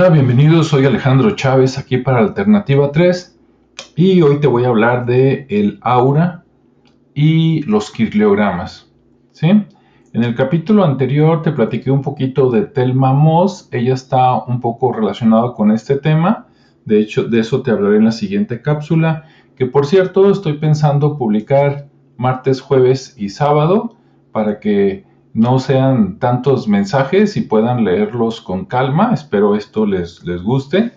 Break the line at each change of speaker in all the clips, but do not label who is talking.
Hola, bienvenidos, soy Alejandro Chávez aquí para Alternativa 3 y hoy te voy a hablar de el aura y los kirliogramas. ¿sí? En el capítulo anterior te platiqué un poquito de Telma Moss, ella está un poco relacionada con este tema, de hecho de eso te hablaré en la siguiente cápsula, que por cierto estoy pensando publicar martes, jueves y sábado para que no sean tantos mensajes y puedan leerlos con calma. Espero esto les, les guste.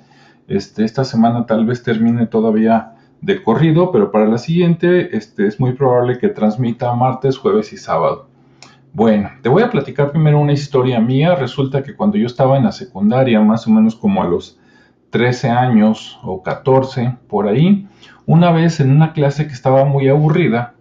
Este, esta semana tal vez termine todavía de corrido, pero para la siguiente este, es muy probable que transmita martes, jueves y sábado. Bueno, te voy a platicar primero una historia mía. Resulta que cuando yo estaba en la secundaria, más o menos como a los 13 años o 14, por ahí, una vez en una clase que estaba muy aburrida,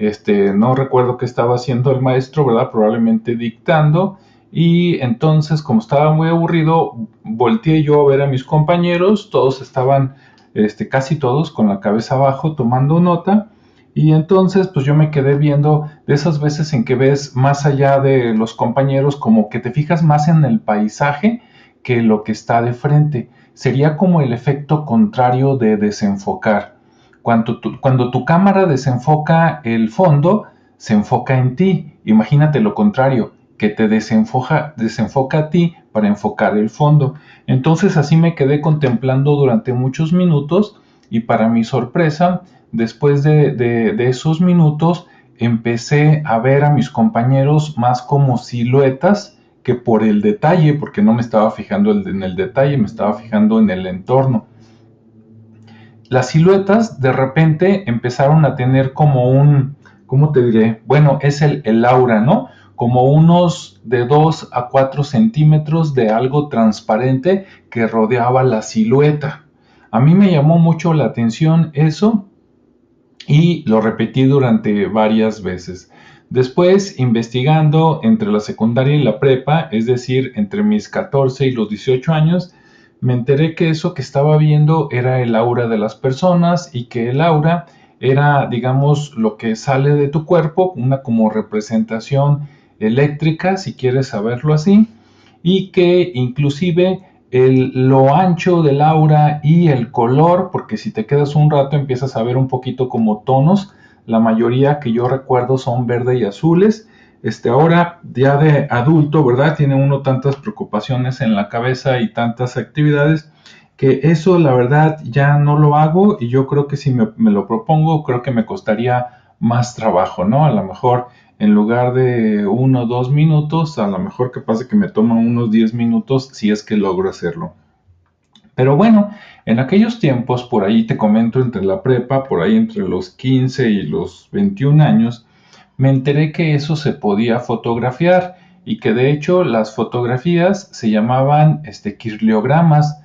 este, no recuerdo qué estaba haciendo el maestro. Probablemente dictando. Y entonces, como estaba muy aburrido, volteé yo a ver a mis compañeros, todos estaban, este, casi todos con la cabeza abajo tomando nota. Y entonces, pues yo me quedé viendo de esas veces en que ves más allá de los compañeros, como que te fijas más en el paisaje que lo que está de frente. Sería como el efecto contrario de desenfocar. Cuando tu, cámara desenfoca el fondo, se enfoca en ti. Imagínate lo contrario, que te desenfoca, desenfoca a ti para enfocar el fondo. Entonces así me quedé contemplando durante muchos minutos y para mi sorpresa, después de, de, esos minutos, empecé a ver a mis compañeros más como siluetas que por el detalle, porque no me estaba fijando en el detalle, me estaba fijando en el entorno las siluetas de repente empezaron a tener como un, ¿cómo te diré? Bueno, es el, aura, ¿no? Como unos de 2 a 4 centímetros de algo transparente que rodeaba la silueta. A mí me llamó mucho la atención eso y lo repetí durante varias veces. Después, investigando entre la secundaria y la prepa, es decir, entre mis 14 y los 18 años, me enteré que eso que estaba viendo era el aura de las personas y que el aura era, digamos, lo que sale de tu cuerpo, una como representación eléctrica, si quieres saberlo así, y que inclusive el, lo ancho del aura y el color, porque si te quedas un rato empiezas a ver un poquito como tonos, la mayoría que yo recuerdo son verde y azules, este, ahora ya de adulto, ¿verdad? Tiene uno tantas preocupaciones en la cabeza y tantas actividades que eso la verdad ya no lo hago y yo creo que si me, lo propongo creo que me costaría más trabajo, ¿no? A lo mejor en lugar de uno o dos minutos, a lo mejor que pase que me toma unos 10 minutos si es que logro hacerlo. Pero bueno, en aquellos tiempos, por ahí te comento entre la prepa, por ahí entre los 15 y los 21 años, me enteré que eso se podía fotografiar y que de hecho las fotografías se llamaban este, kirliogramas.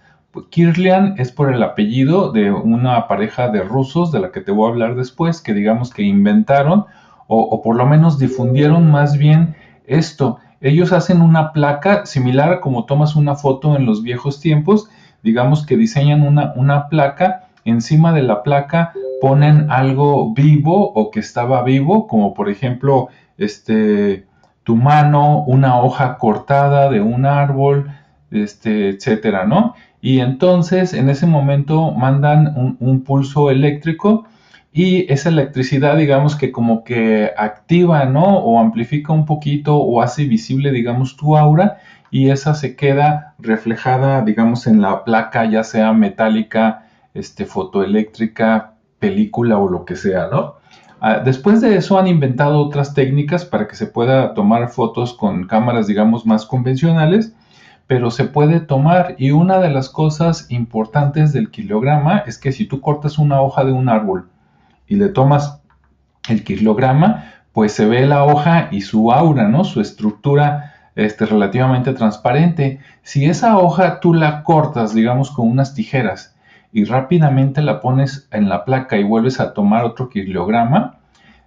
Kirlian es por el apellido de una pareja de rusos de la que te voy a hablar después, que digamos que inventaron o, o por lo menos difundieron más bien esto. Ellos hacen una placa similar a como tomas una foto en los viejos tiempos, digamos que diseñan una, una placa, encima de la placa ponen algo vivo o que estaba vivo, como por ejemplo, este, tu mano, una hoja cortada de un árbol, este, etcétera, ¿no? Y entonces en ese momento mandan un, pulso eléctrico y esa electricidad, digamos que como que activa, ¿no? O amplifica un poquito o hace visible, digamos, tu aura y esa se queda reflejada, digamos, en la placa, ya sea metálica, este, fotoeléctrica, película o lo que sea, ¿no? Ah, después de eso han inventado otras técnicas para que se pueda tomar fotos con cámaras, digamos, más convencionales, pero se puede tomar y una de las cosas importantes del kilograma es que si tú cortas una hoja de un árbol y le tomas el kilograma, pues se ve la hoja y su aura, ¿no? Su estructura este, relativamente transparente. Si esa hoja tú la cortas, digamos, con unas tijeras y rápidamente la pones en la placa y vuelves a tomar otro kilograma,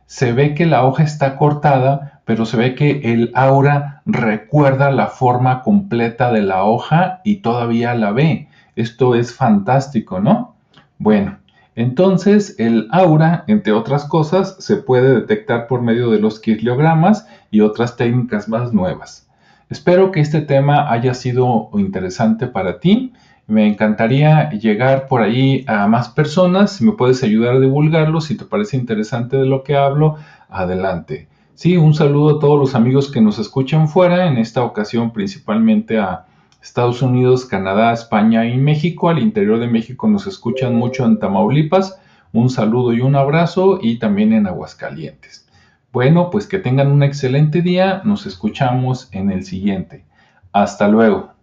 se ve que la hoja está cortada, pero se ve que el aura recuerda la forma completa de la hoja y todavía la ve. Esto es fantástico, ¿no? Bueno, entonces el aura, entre otras cosas, se puede detectar por medio de los kilogramas y otras técnicas más nuevas. Espero que este tema haya sido interesante para ti. Me encantaría llegar por ahí a más personas. Si me puedes ayudar a divulgarlo, si te parece interesante de lo que hablo, adelante. Sí, un saludo a todos los amigos que nos escuchan fuera, en esta ocasión principalmente a Estados Unidos, Canadá, España y México. Al interior de México nos escuchan mucho en Tamaulipas. Un saludo y un abrazo y también en Aguascalientes. Bueno, pues que tengan un excelente día. Nos escuchamos en el siguiente. Hasta luego.